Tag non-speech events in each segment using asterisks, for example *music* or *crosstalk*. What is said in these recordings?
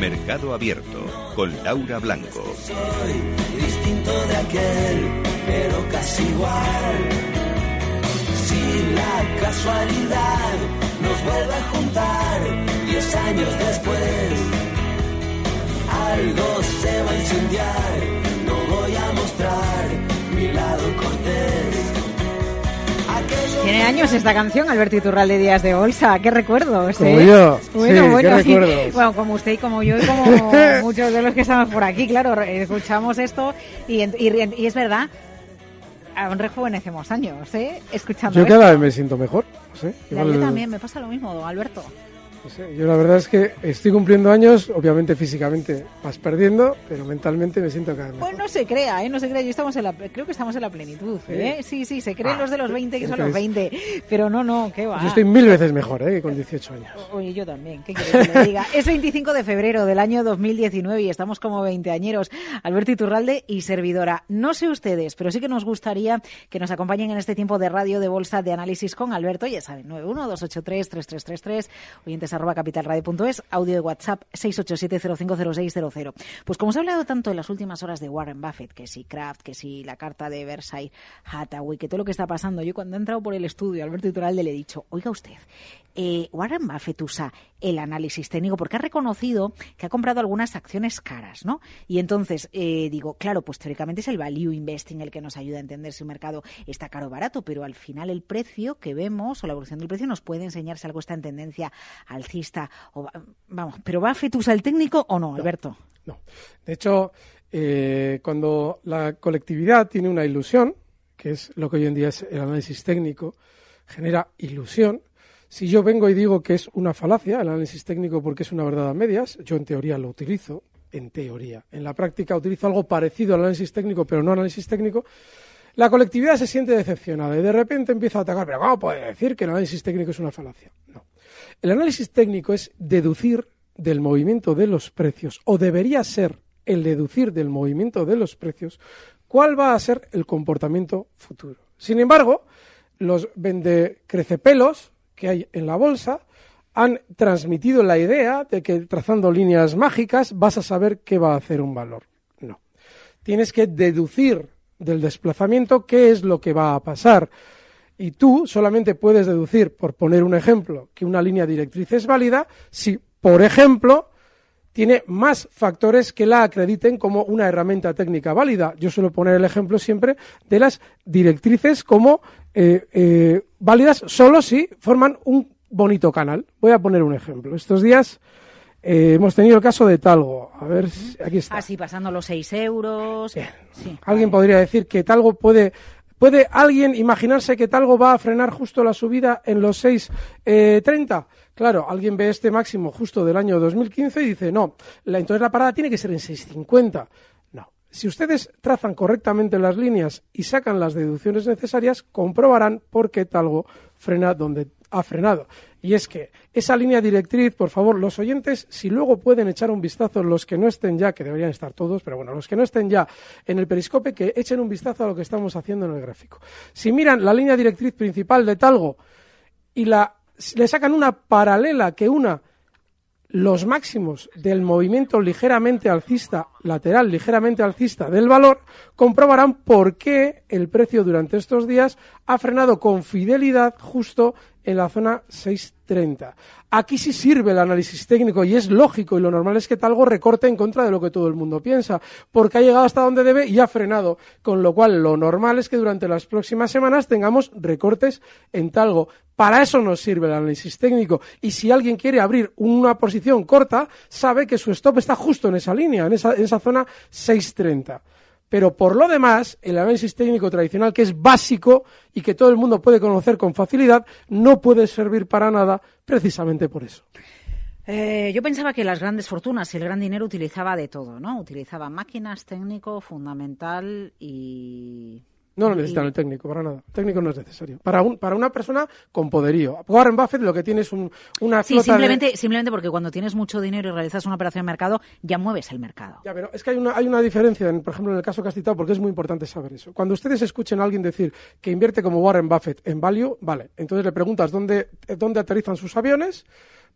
Mercado Abierto con Laura Blanco. soy distinto de aquel, pero casi igual. Si la casualidad nos vuelve a juntar, diez años después, algo se va a incendiar. No voy a mostrar mi lado cortés. Tiene años esta canción, Alberto Iturralde Días de Bolsa. ¿Qué recuerdos? Como eh? yo. Bueno, Sí, bueno, ¿qué sí. Bueno, como usted y como yo y como *laughs* muchos de los que estamos por aquí, claro, escuchamos esto y, y y es verdad, aún rejuvenecemos años, ¿eh? Escuchando Yo esto. cada vez me siento mejor. Igual- yo también, me pasa lo mismo, don Alberto. No sé, yo la verdad es que estoy cumpliendo años, obviamente físicamente vas perdiendo, pero mentalmente me siento cada vez mejor. Pues no se crea, ¿eh? No se crea, yo estamos en la, creo que estamos en la plenitud, ¿eh? Sí, sí, se creen Ah, los de los 20 que son los entonces- 20, pero no, no, qué va. Yo estoy mil veces mejor ¿eh? que con 18 años. Oye, yo también, ¿qué quieres que le diga? Es 25 de febrero del año 2019 y estamos como veinteañeros. Alberto Iturralde y servidora. No sé ustedes, pero sí que nos gustaría que nos acompañen en este tiempo de radio de bolsa de análisis con Alberto. Ya saben, 912833333, oyentes arroba capitalradio.es, audio de WhatsApp 687050600. Pues como se ha hablado tanto en las últimas horas de Warren Buffett, que si Kraft, que si la carta de Versailles, Hathaway, que todo lo que está pasando, yo cuando he entrado por el estudio, Alberto Iturralde le he dicho, oiga usted, eh, Warren Buffett usa el análisis técnico porque ha reconocido que ha comprado algunas acciones caras, ¿no? Y entonces eh, digo, claro, pues teóricamente es el value investing el que nos ayuda a entender si un mercado está caro o barato, pero al final el precio que vemos o la evolución del precio nos puede enseñar si algo está en tendencia alcista o va- vamos, pero Buffett usa el técnico o no, Alberto. No. De hecho, eh, cuando la colectividad tiene una ilusión, que es lo que hoy en día es el análisis técnico, genera ilusión. Si yo vengo y digo que es una falacia el análisis técnico porque es una verdad a medias, yo en teoría lo utilizo, en teoría. En la práctica utilizo algo parecido al análisis técnico, pero no análisis técnico. La colectividad se siente decepcionada y de repente empieza a atacar. Pero ¿cómo puede decir que el análisis técnico es una falacia? No. El análisis técnico es deducir del movimiento de los precios, o debería ser el deducir del movimiento de los precios, cuál va a ser el comportamiento futuro. Sin embargo, los vendecrecepelos que hay en la bolsa han transmitido la idea de que trazando líneas mágicas vas a saber qué va a hacer un valor. No. Tienes que deducir del desplazamiento qué es lo que va a pasar. Y tú solamente puedes deducir, por poner un ejemplo, que una línea directriz es válida si, por ejemplo, tiene más factores que la acrediten como una herramienta técnica válida. Yo suelo poner el ejemplo siempre de las directrices como eh, eh, válidas solo si forman un bonito canal. Voy a poner un ejemplo. Estos días eh, hemos tenido el caso de Talgo. A ver, si- aquí está. Así pasando los 6 euros. Bien. Sí. Alguien podría decir que Talgo puede. ¿Puede alguien imaginarse que Talgo va a frenar justo la subida en los 6.30? claro, alguien ve este máximo justo del año 2015 y dice, no, la, entonces la parada tiene que ser en 6.50. No. Si ustedes trazan correctamente las líneas y sacan las deducciones necesarias, comprobarán por qué Talgo frena donde ha frenado. Y es que esa línea directriz, por favor, los oyentes, si luego pueden echar un vistazo, los que no estén ya, que deberían estar todos, pero bueno, los que no estén ya en el periscope, que echen un vistazo a lo que estamos haciendo en el gráfico. Si miran la línea directriz principal de Talgo y la, le sacan una paralela que una los máximos del movimiento ligeramente alcista, lateral ligeramente alcista del valor, comprobarán por qué el precio durante estos días ha frenado con fidelidad justo en la zona 6.30. Aquí sí sirve el análisis técnico y es lógico y lo normal es que Talgo recorte en contra de lo que todo el mundo piensa, porque ha llegado hasta donde debe y ha frenado, con lo cual lo normal es que durante las próximas semanas tengamos recortes en Talgo. Para eso nos sirve el análisis técnico. Y si alguien quiere abrir una posición corta, sabe que su stop está justo en esa línea, en esa, en esa zona 630. Pero por lo demás, el análisis técnico tradicional, que es básico y que todo el mundo puede conocer con facilidad, no puede servir para nada precisamente por eso. Eh, yo pensaba que las grandes fortunas y el gran dinero utilizaba de todo, ¿no? Utilizaba máquinas, técnico, fundamental y no lo necesitan el técnico, para nada. El técnico no es necesario. Para, un, para una persona con poderío. Warren Buffett lo que tiene es un, una Sí, simplemente, simplemente porque cuando tienes mucho dinero y realizas una operación de mercado, ya mueves el mercado. Ya, pero es que hay una, hay una diferencia, en, por ejemplo, en el caso que has citado, porque es muy importante saber eso. Cuando ustedes escuchen a alguien decir que invierte como Warren Buffett en value, vale. Entonces le preguntas dónde, dónde aterrizan sus aviones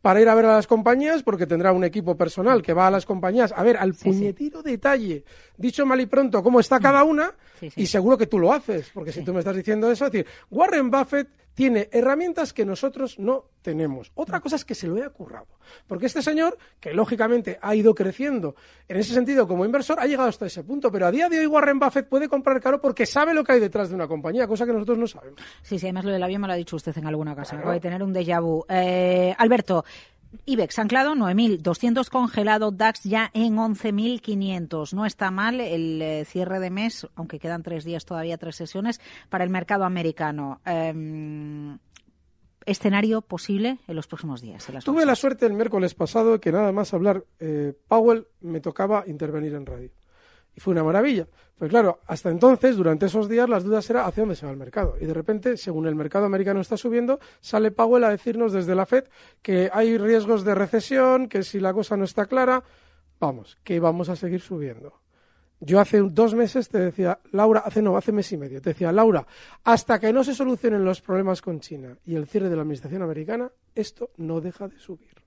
para ir a ver a las compañías, porque tendrá un equipo personal que va a las compañías a ver al puñetero detalle, dicho mal y pronto, cómo está cada una, y seguro que tú lo haces, porque si tú me estás diciendo eso, es decir, Warren Buffett tiene herramientas que nosotros no tenemos. Otra cosa es que se lo haya currado. Porque este señor, que lógicamente ha ido creciendo en ese sentido como inversor, ha llegado hasta ese punto. Pero a día de hoy Warren Buffett puede comprar caro porque sabe lo que hay detrás de una compañía, cosa que nosotros no sabemos. Sí, sí, además lo del avión me lo ha dicho usted en alguna ocasión. Acaba de tener un déjà vu. Eh, Alberto, IBEX anclado 9.200 congelado, DAX ya en 11.500. No está mal el eh, cierre de mes, aunque quedan tres días todavía, tres sesiones, para el mercado americano. Em, escenario posible en los próximos días. Tuve la suerte el miércoles pasado que nada más hablar eh, Powell me tocaba intervenir en radio. Y fue una maravilla. Pues claro, hasta entonces, durante esos días, las dudas eran hacia dónde se va el mercado. Y de repente, según el mercado americano está subiendo, sale Powell a decirnos desde la FED que hay riesgos de recesión, que si la cosa no está clara, vamos, que vamos a seguir subiendo. Yo hace dos meses te decía, Laura, hace no, hace mes y medio, te decía, Laura, hasta que no se solucionen los problemas con China y el cierre de la administración americana, esto no deja de subir.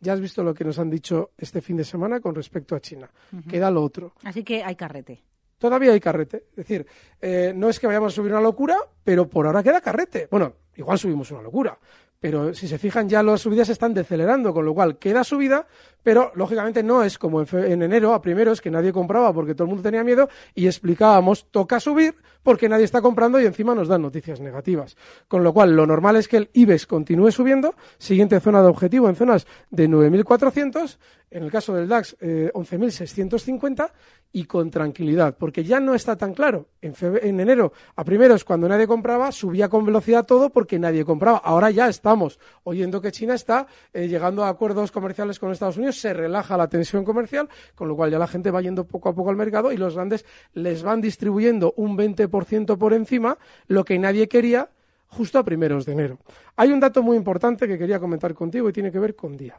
Ya has visto lo que nos han dicho este fin de semana con respecto a China. Queda lo otro. Así que hay carrete. Todavía hay carrete. Es decir, eh, no es que vayamos a subir una locura, pero por ahora queda carrete. Bueno, igual subimos una locura, pero si se fijan ya las subidas están decelerando, con lo cual queda subida, pero lógicamente no es como en, enero a primeros que nadie compraba porque todo el mundo tenía miedo y explicábamos toca subir porque nadie está comprando y encima nos dan noticias negativas. Con lo cual lo normal es que el IBEX continúe subiendo, siguiente zona de objetivo en zonas de 9.400, en el caso del DAX 11.650 eh, y con tranquilidad, porque ya no está tan claro. En, en enero a primeros cuando nadie compraba subía con velocidad todo porque nadie compraba. Ahora ya estamos oyendo que China está eh, llegando a acuerdos comerciales con Estados Unidos, se relaja la tensión comercial, con lo cual ya la gente va yendo poco a poco al mercado y los grandes les van distribuyendo un 20% por encima, lo que nadie quería justo a primeros de enero. Hay un dato muy importante que quería comentar contigo y tiene que ver con día.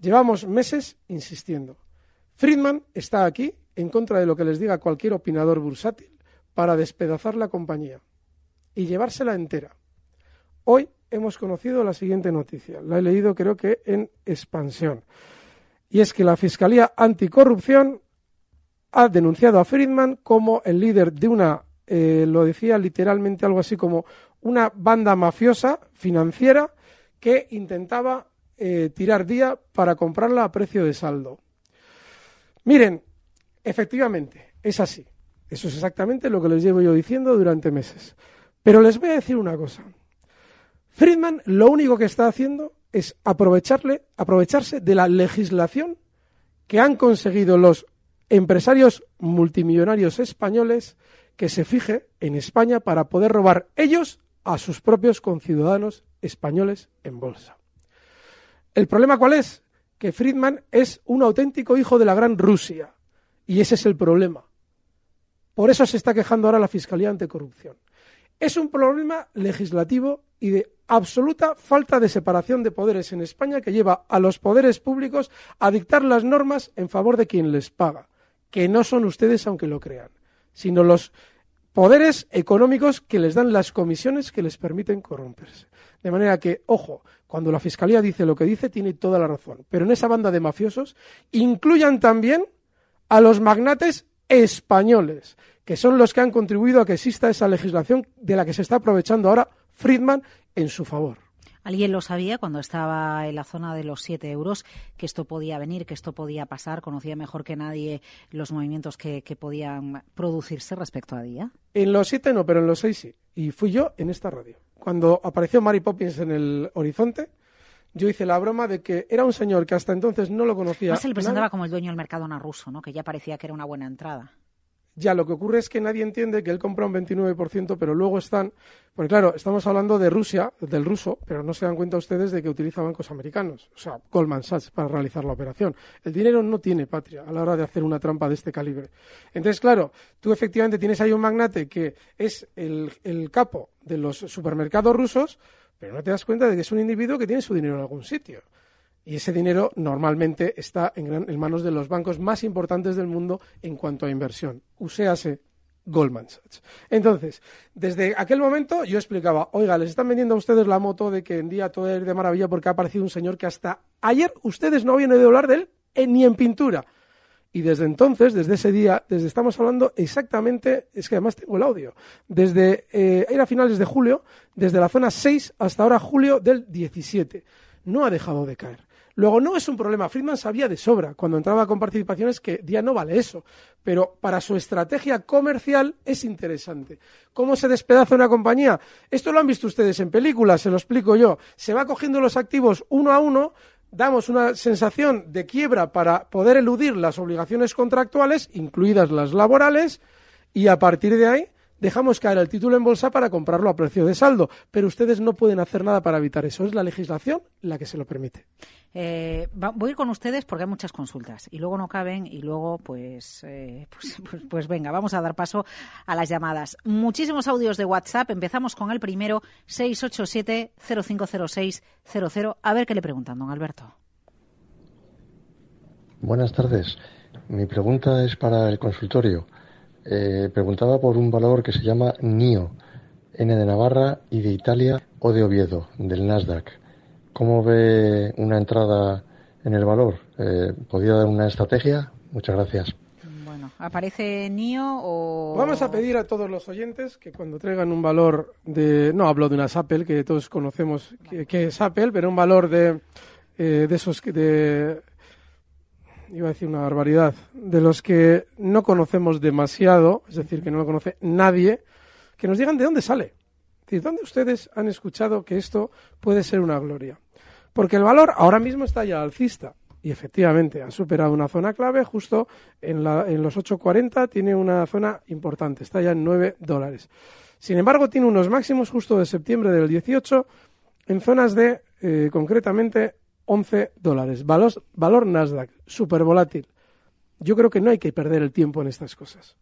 Llevamos meses insistiendo. Friedman está aquí en contra de lo que les diga cualquier opinador bursátil para despedazar la compañía y llevársela entera. Hoy hemos conocido la siguiente noticia. La he leído creo que en expansión. Y es que la Fiscalía Anticorrupción ha denunciado a Friedman como el líder de una, eh, lo decía literalmente algo así como una banda mafiosa financiera que intentaba eh, tirar día para comprarla a precio de saldo. Miren, efectivamente, es así. Eso es exactamente lo que les llevo yo diciendo durante meses. Pero les voy a decir una cosa. Friedman lo único que está haciendo es aprovecharle, aprovecharse de la legislación que han conseguido los empresarios multimillonarios españoles que se fije en España para poder robar ellos a sus propios conciudadanos españoles en bolsa. ¿El problema cuál es? Que Friedman es un auténtico hijo de la gran Rusia. Y ese es el problema. Por eso se está quejando ahora la Fiscalía Anticorrupción. Es un problema legislativo y de absoluta falta de separación de poderes en España que lleva a los poderes públicos a dictar las normas en favor de quien les paga, que no son ustedes aunque lo crean, sino los poderes económicos que les dan las comisiones que les permiten corromperse. De manera que, ojo, cuando la Fiscalía dice lo que dice, tiene toda la razón. Pero en esa banda de mafiosos incluyan también a los magnates españoles, que son los que han contribuido a que exista esa legislación de la que se está aprovechando ahora Friedman en su favor. ¿Alguien lo sabía cuando estaba en la zona de los 7 euros que esto podía venir, que esto podía pasar? ¿Conocía mejor que nadie los movimientos que, que podían producirse respecto a día? En los 7 no, pero en los 6 sí. Y fui yo en esta radio. Cuando apareció Mary Poppins en el horizonte, yo hice la broma de que era un señor que hasta entonces no lo conocía. Más se le presentaba nadie. como el dueño del Mercadona ruso, ¿no? Que ya parecía que era una buena entrada. Ya, lo que ocurre es que nadie entiende que él compra un 29%, pero luego están, porque claro, estamos hablando de Rusia, del ruso, pero no se dan cuenta ustedes de que utiliza bancos americanos, o sea, Goldman Sachs para realizar la operación. El dinero no tiene patria a la hora de hacer una trampa de este calibre. Entonces, claro, tú efectivamente tienes ahí un magnate que es el, el capo de los supermercados rusos, pero no te das cuenta de que es un individuo que tiene su dinero en algún sitio. Y ese dinero normalmente está en, gran- en manos de los bancos más importantes del mundo en cuanto a inversión. Uséase Goldman Sachs. Entonces, desde aquel momento yo explicaba, oiga, les están vendiendo a ustedes la moto de que en día todo es de maravilla porque ha aparecido un señor que hasta ayer ustedes no habían oído hablar de él eh, ni en pintura. Y desde entonces, desde ese día, desde estamos hablando exactamente, es que además tengo el audio, desde, eh, era finales de julio, desde la zona 6 hasta ahora julio del 17. No ha dejado de caer. Luego, no es un problema. Friedman sabía de sobra cuando entraba con participaciones que día no vale eso. Pero para su estrategia comercial es interesante. ¿Cómo se despedaza una compañía? Esto lo han visto ustedes en películas, se lo explico yo. Se va cogiendo los activos uno a uno, damos una sensación de quiebra para poder eludir las obligaciones contractuales, incluidas las laborales, y a partir de ahí dejamos caer el título en bolsa para comprarlo a precio de saldo. Pero ustedes no pueden hacer nada para evitar eso. Es la legislación la que se lo permite. Eh, va- voy a ir con ustedes porque hay muchas consultas y luego no caben y luego pues, eh, *laughs* pues, pues, pues venga, vamos a dar paso a las llamadas. Muchísimos audios de WhatsApp. Empezamos con el primero, 687-050600. A ver qué le preguntan, don Alberto. Buenas tardes. Mi pregunta es para el consultorio. Eh, preguntaba por un valor que se llama NIO, N de Navarra y de Italia o de Oviedo, del Nasdaq. ¿Cómo ve una entrada en el valor? Eh, ¿Podría dar una estrategia? Muchas gracias. Bueno, ¿aparece NIO o...? Vamos a pedir a todos los oyentes que cuando traigan un valor de, no hablo de unas Apple, que todos conocemos que, que es Apple, pero un valor de, eh, de esos que de, iba a decir una barbaridad, de los que no conocemos demasiado, es decir, que no lo conoce nadie, que nos digan de dónde sale. Es decir, ¿dónde ustedes han escuchado que esto puede ser una gloria? Porque el valor ahora mismo está ya alcista. Y efectivamente, ha superado una zona clave justo en, la, en los 8.40, tiene una zona importante, está ya en 9 dólares. Sin embargo, tiene unos máximos justo de septiembre del 18 en zonas de, eh, concretamente, 11 dólares. Valor, valor Nasdaq, súper volátil. Yo creo que no hay que perder el tiempo en estas cosas.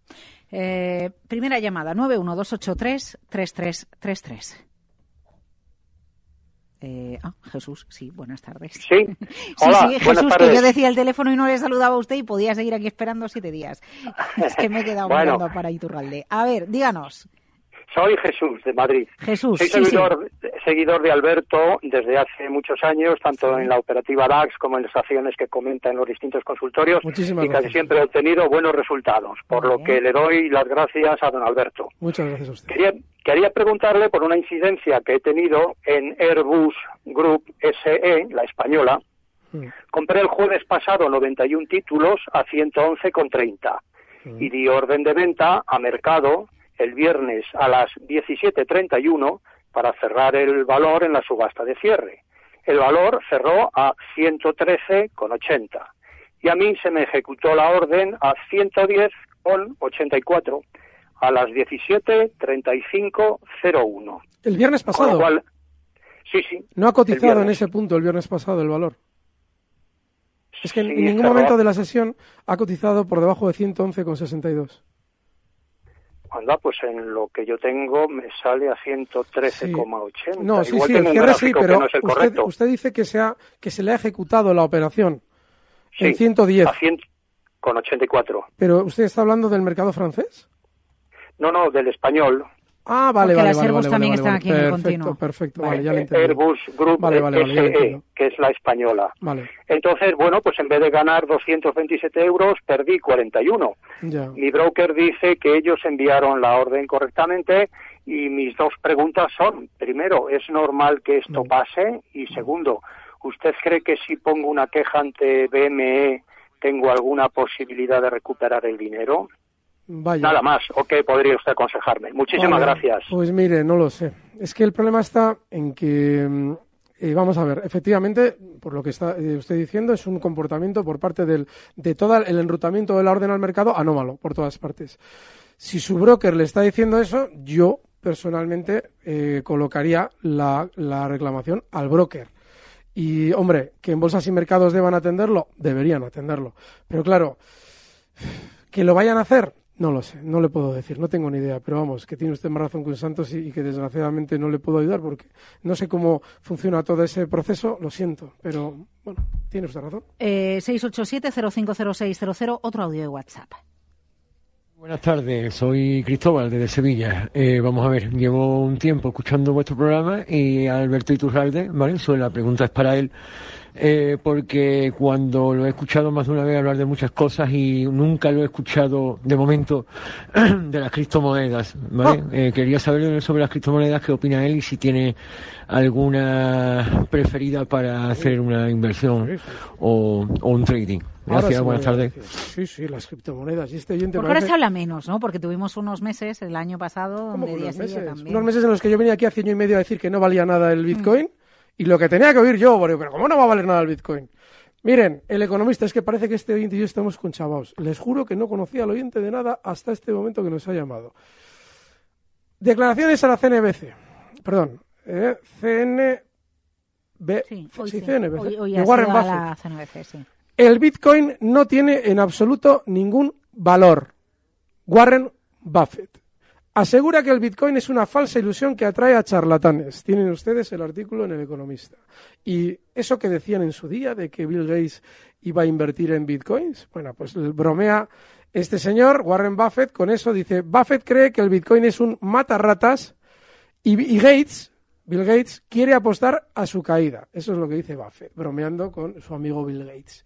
Eh, primera llamada, 91283-3333. Eh, ah, Jesús, sí, buenas tardes. Sí, *laughs* Sí, hola, sí, Jesús, que yo decía el teléfono y no le saludaba a usted y podía seguir aquí esperando siete días. Es que me he quedado *laughs* Bueno. mirando para Iturralde. A ver, díganos. Soy Jesús de Madrid. Jesús, Soy sí, sí. seguidor, seguidor de Alberto desde hace muchos años, tanto en la operativa DAX como en las acciones que comenta en los distintos consultorios Muchísimas y casi gracias. siempre he obtenido buenos resultados, por lo que le doy las gracias a don Alberto. Muchas gracias a usted. Quería, quería preguntarle por una incidencia que he tenido en Airbus Group SE, la española. Mm. Compré el jueves pasado 91 títulos a 111,30 y di orden de venta a mercado el viernes a las 17.31 para cerrar el valor en la subasta de cierre. El valor cerró a 113,80 y a mí se me ejecutó la orden a 110,84 a las 17.35.01. El viernes pasado. cual, sí, sí. No ha cotizado en ese punto el viernes pasado el valor. Es que en ningún momento de la sesión ha cotizado por debajo de 111,62. Anda, pues en lo que yo tengo me sale a 113,80. No, sí, Igual sí, el cierre sí, pero no usted, dice que, se ha, que se le ha ejecutado la operación en Sí, 110, A 100 con 84. pero usted está hablando del mercado francés. No, no, del español. Ah, vale, Porque vale, las vale, Airbus vale, también vale, están vale. aquí en el perfecto, continuo. perfecto, Vale. vale, ya lo entendí. Airbus Group Vale, vale, vale, ya lo SE, que es la española. Vale, Entonces, bueno, pues en vez de ganar 227 euros, perdí 41. ya. Mi broker dice que ellos enviaron la orden correctamente Y mis dos preguntas son, primero, ¿es normal que esto pase? Y segundo, ¿usted cree que si pongo una queja ante BME tengo alguna posibilidad de recuperar el dinero? Vaya. Nada más, ¿o qué podría usted aconsejarme? Muchísimas Vale, gracias. Pues mire, no lo sé. Es que el problema está en que, mm, eh, vamos a ver, efectivamente, por lo que está eh, usted diciendo, es un comportamiento por parte del, de todo el enrutamiento de la orden al mercado anómalo por todas partes. Si su broker le está diciendo eso, yo personalmente eh, colocaría la, la reclamación al broker. Y, hombre, que en bolsas y mercados deban atenderlo, deberían atenderlo. Pero claro, que lo vayan a hacer, no lo sé, no le puedo decir, no tengo ni idea, pero vamos, que tiene usted más razón que un Santos y, y que desgraciadamente no le puedo ayudar porque no sé cómo funciona todo ese proceso, lo siento, pero bueno, tiene usted razón. Eh, 687-050600, otro audio de WhatsApp. Buenas tardes, soy Cristóbal desde Sevilla. Eh, vamos a ver, llevo un tiempo escuchando vuestro programa y Alberto Iturralde, ¿vale? So, la pregunta es para él, eh, porque cuando lo he escuchado más de una vez hablar de muchas cosas y nunca lo he escuchado de momento *clears throat* de las criptomonedas, ¿vale? Eh, quería saber sobre las criptomonedas qué opina él y si tiene alguna preferida para hacer una inversión o, o un trading. Ahora Gracias, sí buenas tardes. Sí, sí, las criptomonedas. Y este oyente Porque ahora parece- se habla menos, ¿no? Porque tuvimos unos meses el año pasado ¿Cómo donde unos meses? también. Unos meses en los que yo venía aquí hace año y medio a decir que no valía nada Mm. el Bitcoin y lo que tenía que oír yo, porque, pero ¿cómo no va a valer nada el Bitcoin? Miren, el economista, es que parece que este oyente y yo estamos conchavados. Les juro que no conocía al oyente de nada hasta este momento que nos ha llamado. Declaraciones a la CNBC. Perdón, eh, CNB, Sí, hoy sí, sí. CNBC, Hoy, hoy de ha Warren Buffett. CNBC, sí. El Bitcoin no tiene en absoluto ningún valor. Warren Buffett asegura que el Bitcoin es una falsa ilusión que atrae a charlatanes. Tienen ustedes el artículo en El Economista. Y eso que decían en su día de que Bill Gates iba a invertir en Bitcoins, bueno, pues bromea este señor, Warren Buffett, con eso. Dice, Buffett cree que el Bitcoin es un matarratas y, y Gates, Bill Gates, quiere apostar a su caída. Eso es lo que dice Buffett, bromeando con su amigo Bill Gates.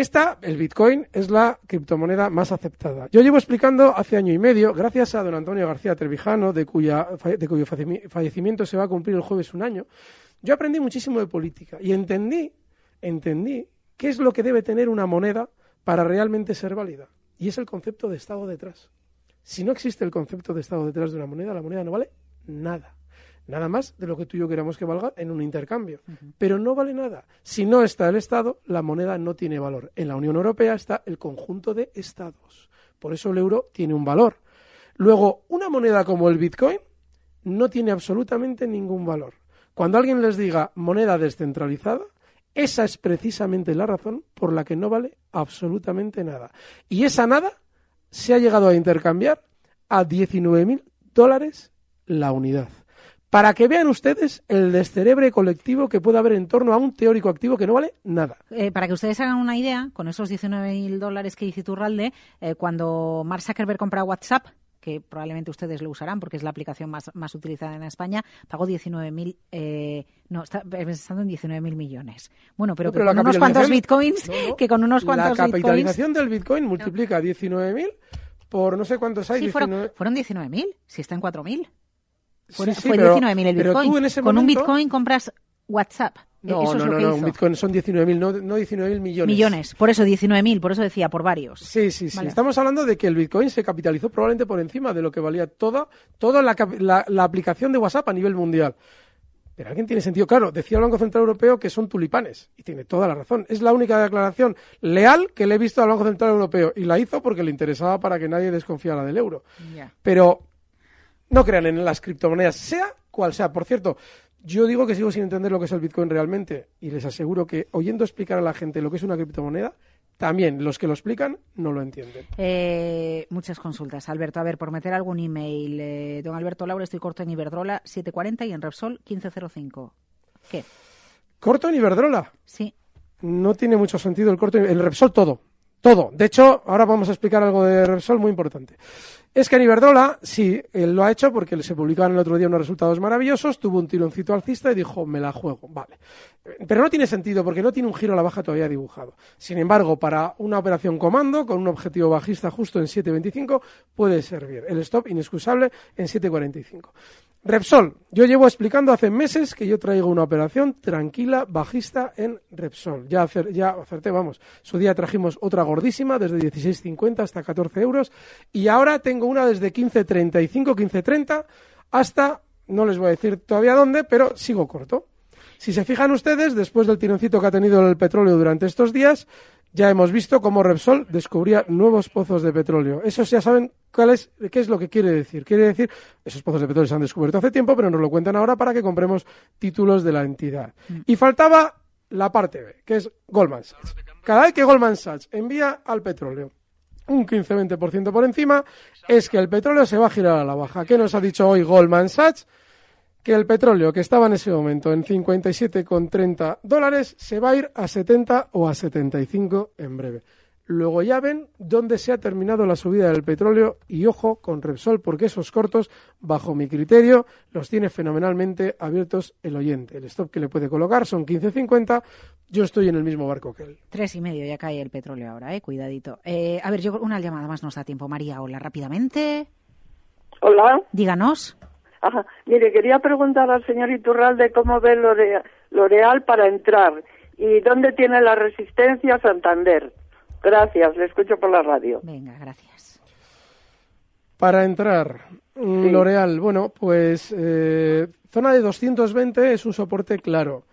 Esta, el Bitcoin, es la criptomoneda más aceptada. Yo llevo explicando hace año y medio, gracias a don Antonio García Trevijano, de, cuya, de cuyo fallecimi- fallecimiento se va a cumplir el jueves un año, yo aprendí muchísimo de política y entendí, entendí qué es lo que debe tener una moneda para realmente ser válida. Y es el concepto de Estado detrás. Si no existe el concepto de Estado detrás de una moneda, la moneda no vale nada. Nada más de lo que tú y yo queramos que valga en un intercambio. Pero no vale nada. Si no está el Estado, la moneda no tiene valor. En la Unión Europea está el conjunto de Estados. Por eso el euro tiene un valor. Luego, una moneda como el Bitcoin no tiene absolutamente ningún valor. Cuando alguien les diga moneda descentralizada, esa es precisamente la razón por la que no vale absolutamente nada. Y esa nada se ha llegado a intercambiar a 19.000 dólares la unidad. Para que vean ustedes el descerebre colectivo que puede haber en torno a un teórico activo que no vale nada. Eh, para que ustedes hagan una idea, con esos 19.000 dólares que dice Iturralde, eh, cuando Mark Zuckerberg compra WhatsApp, que probablemente ustedes lo usarán porque es la aplicación más, más utilizada en España, pagó 19.000, eh, no, está pensando en 19.000 millones. Bueno, pero, No, con unos cuantos bitcoins, No, que con unos cuantos La bitcoins... capitalización del Bitcoin multiplica 19.000 por no sé cuántos hay. Sí, fueron, 19 fueron 19.000, si está en 4.000. Fueron- sí, fue pero- 19.000 el Bitcoin. tú en ese Con un Bitcoin compras WhatsApp. No, Eso no, es lo no, que no, hizo. un Bitcoin son 19.000, no, no 19.000 millones. Millones, por eso 19.000, por eso decía, por varios. Sí, sí, sí. Vale. Estamos hablando de que el Bitcoin se capitalizó probablemente por encima de lo que valía toda, toda la, cap- la- la aplicación de WhatsApp a nivel mundial. Pero alguien tiene sentido. Claro, decía el Banco Central Europeo que son tulipanes. Y tiene toda la razón. Es la única declaración leal que le he visto al Banco Central Europeo. Y la hizo porque le interesaba para que nadie desconfiara del euro. Pero no crean en las criptomonedas, sea cual sea. Por cierto, yo digo que sigo sin entender lo que es el Bitcoin realmente y les aseguro que oyendo explicar a la gente lo que es una criptomoneda, también los que lo explican no lo entienden. Eh, muchas consultas, Alberto. A ver, por meter algún email. eh, don Alberto Laura, estoy corto en Iberdrola 740 y en Repsol 1505. ¿Qué? Corto en Iberdrola. Sí. No tiene mucho sentido el corto. El Repsol todo. Todo. De hecho, ahora vamos a explicar algo de Repsol muy importante. Es que en Iberdrola, sí, él lo ha hecho porque se publicaron el otro día unos resultados maravillosos, tuvo un tironcito alcista y dijo, me la juego, vale. Pero no tiene sentido porque no tiene un giro a la baja todavía dibujado. Sin embargo, para una operación comando con un objetivo bajista justo en 7.25 puede servir. El stop inexcusable en 7.45. Repsol, yo llevo explicando hace meses que yo traigo una operación tranquila, bajista en Repsol. Ya, ya acerté, vamos. Su día trajimos otra gordísima desde 16.50 hasta 14 euros y ahora tengo una desde 15.35, 15.30 hasta, no les voy a decir todavía dónde, pero sigo corto. Si se fijan ustedes, después del tironcito que ha tenido el petróleo durante estos días, ya hemos visto cómo Repsol descubría nuevos pozos de petróleo. Esos ya saben cuál es, qué es lo que quiere decir. Quiere decir, esos pozos de petróleo se han descubierto hace tiempo, pero nos lo cuentan ahora para que compremos títulos de la entidad. Mm. Y faltaba la parte B, que es Goldman Sachs. Cada vez que Goldman Sachs envía al petróleo un 15-20% por encima, es que el petróleo se va a girar a la baja. ¿Qué nos ha dicho hoy Goldman Sachs? que el petróleo que estaba en ese momento en 57,30 dólares se va a ir a 70 o a 75 en breve. Luego ya ven dónde se ha terminado la subida del petróleo y ojo con Repsol porque esos cortos, bajo mi criterio, los tiene fenomenalmente abiertos el oyente. El stop que le puede colocar son 15.50. Yo estoy en el mismo barco que él. Tres y medio ya cae el petróleo ahora, eh, cuidadito. Eh, a ver, yo una llamada más nos da tiempo. María, hola, rápidamente. Hola. Díganos. Ajá. Mire, quería preguntar al señor Iturralde cómo ve L'Oreal para entrar y dónde tiene la resistencia Santander. Gracias, le escucho por la radio. Venga, gracias. Para entrar, mm, L'Oreal, bueno, pues eh, zona de 220 es un soporte claro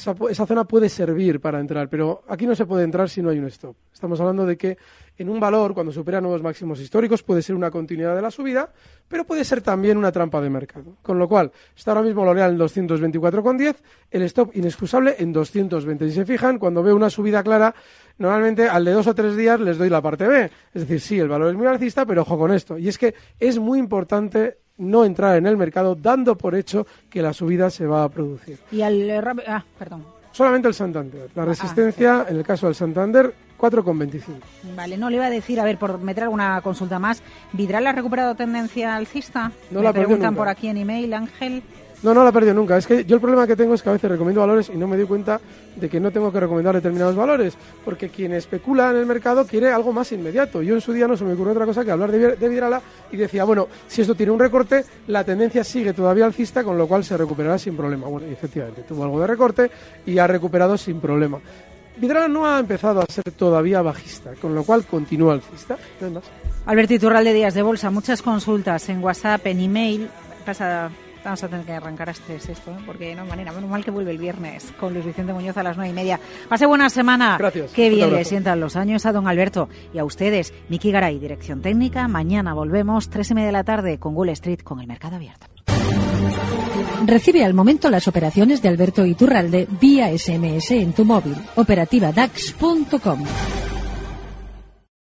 esa, esa, zona puede servir para entrar, pero aquí no se puede entrar si no hay un stop. Estamos hablando de que en un valor, cuando supera nuevos máximos históricos, puede ser una continuidad de la subida, pero puede ser también una trampa de mercado. Con lo cual, está ahora mismo L'Oreal en 224,10, el stop inexcusable en 220. Si se fijan, cuando veo una subida clara, normalmente al de dos o tres días les doy la parte B. Es decir, sí, el valor es muy alcista, pero ojo con esto. Y es que es muy importante no entrar en el mercado dando por hecho que la subida se va a producir. Y al eh, ah, perdón. Solamente el Santander. La ah, resistencia, en el caso del Santander, 4,25. Vale, no le iba a decir, a ver, por meter alguna consulta más, ¿Vidral ha recuperado tendencia alcista? No la preguntan por aquí en email, Ángel. No, no la he perdido nunca. Es que yo el problema que tengo es que a veces recomiendo valores y no me doy cuenta de que no tengo que recomendar determinados valores, porque quien especula en el mercado quiere algo más inmediato. Yo en su día no se me ocurrió otra cosa que hablar de, Vidrala y decía, bueno, si esto tiene un recorte, la tendencia sigue todavía alcista, con lo cual se recuperará sin problema. Bueno, y efectivamente, tuvo algo de recorte y ha recuperado sin problema. Vidrala no ha empezado a ser todavía bajista, con lo cual continúa alcista. Alberto Iturralde Díaz de Bolsa, muchas consultas en WhatsApp, en email. Pasa Vamos a tener que arrancar a este esto, ¿eh? porque no manera. Menos mal que vuelve el viernes con Luis Vicente Muñoz a las nueve y media. Pase buena semana. Gracias. Qué bien le sientan los años a don Alberto y a ustedes. Miki Garay, dirección técnica. Mañana volvemos, tres y media de la tarde, con Wall Street, con el mercado abierto. Recibe al momento las operaciones de Alberto Iturralde vía SMS en tu móvil. Operativa DAX.com.